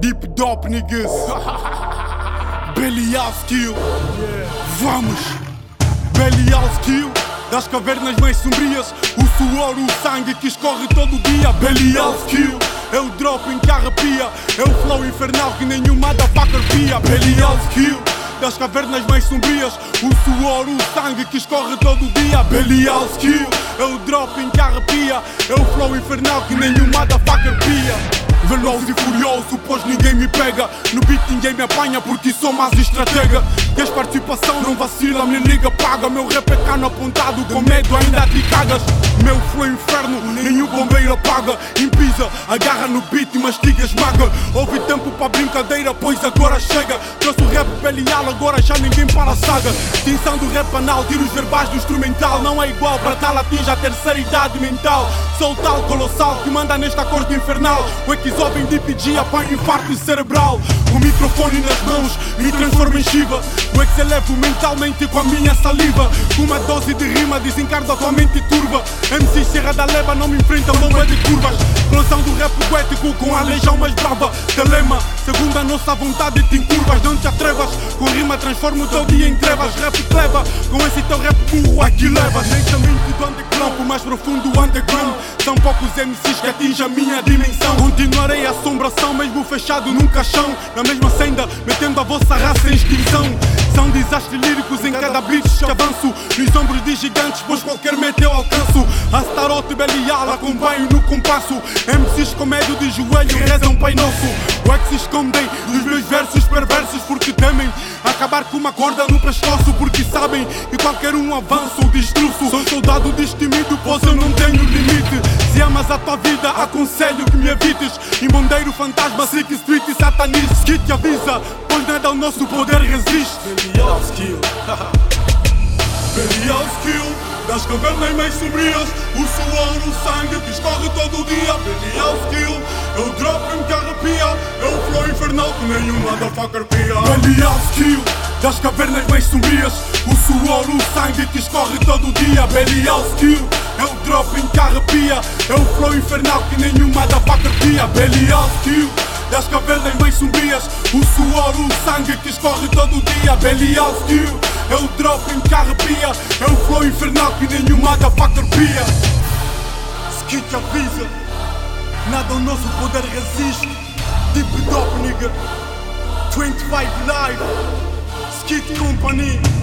Deep Dop niggas. Belial skill. Vamos. Belial skill. Das cavernas mais sombrias, o suor, o sangue que escorre todo dia. Belial skill. É o drop em que arrepia, é o flow infernal que nenhuma motherfucker pia. Belial skill. Das cavernas mais sombrias, o suor, o sangue que escorre todo dia. Belial skill. É o flow infernal que nenhuma motherfucker pia. Veloz e furioso, pois ninguém me pega. No beat ninguém me apanha porque sou mais estratega. Queres participação? Não vacila, me liga, paga. Meu rap é cano apontado, com medo ainda te cagas. Meu flow é inferno, nenhum bombeiro apaga. Impisa, agarra no beat e mastiga esmaga. Houve tempo para brincadeira, pois agora chega. Trouxe o rap pelial, agora já ninguém para a saga. Extinção do rap anal, tiro os verbais do instrumental. Não é igual, para tal atinge a terceira idade mental. Sou o tal colossal que manda nesta corte infernal. O equisóbio de pedir apanha infarto cerebral. O microfone nas mãos me transforma em Shiva. O ex elevo mentalmente com a minha saliva. Uma dose de rima desencarga a tua mente turva. MC Serra da Leva não me enfrenta bomba de curvas. Explosão do rap poético com a legião mais brava. Telema, segundo a nossa vontade, te encurvas, não te atrevas. Com rima transformo o teu dia em trevas. Rap cleva, com esse teu rap burro aqui levas. Lentamente do underground, o mais profundo underground. São poucos MCs que atingem a minha dimensão. Continuarei a assombração, mesmo fechado num caixão. Na mesma senda, metendo a vossa raça em extinção. São desastres líricos em cada beat que avanço. Nos ombros de gigantes, pois qualquer acompanho no compasso. MCs com medo de joelho rezam Pai Nosso. O é que se escondem dos meus versos perversos porque temem acabar com uma corda no pescoço. Porque sabem que qualquer um avança ou destruço. Sou soldado destemido, pois eu não tenho limite. Se amas a tua vida, aconselho que me evites. Imondeiro, fantasma, sick street e satanista. Que te avisa, pois nada ao nosso poder resiste. Belial skill. Belial skill das cavernas mais sombrias O suor, o sangue que escorre todo dia Belial skill. É o drop que arrepia É o flow infernal que nenhum motherfucker pia. Belial skill das cavernas mais sombrias O suor, o sangue que escorre todo dia. Belial skill é o drop em que arrepia É o flow infernal que nenhum motherfucker pia. Belial skill das cavernas mais sombrias O suor, o sangue que escorre todo dia. Belial skill é o drop em que arrepia. É o flow infernal que nenhum motherfucker pia. Skit avisa Nada ao nosso poder resiste. Deep Dop nigga. 25 Live Skit Company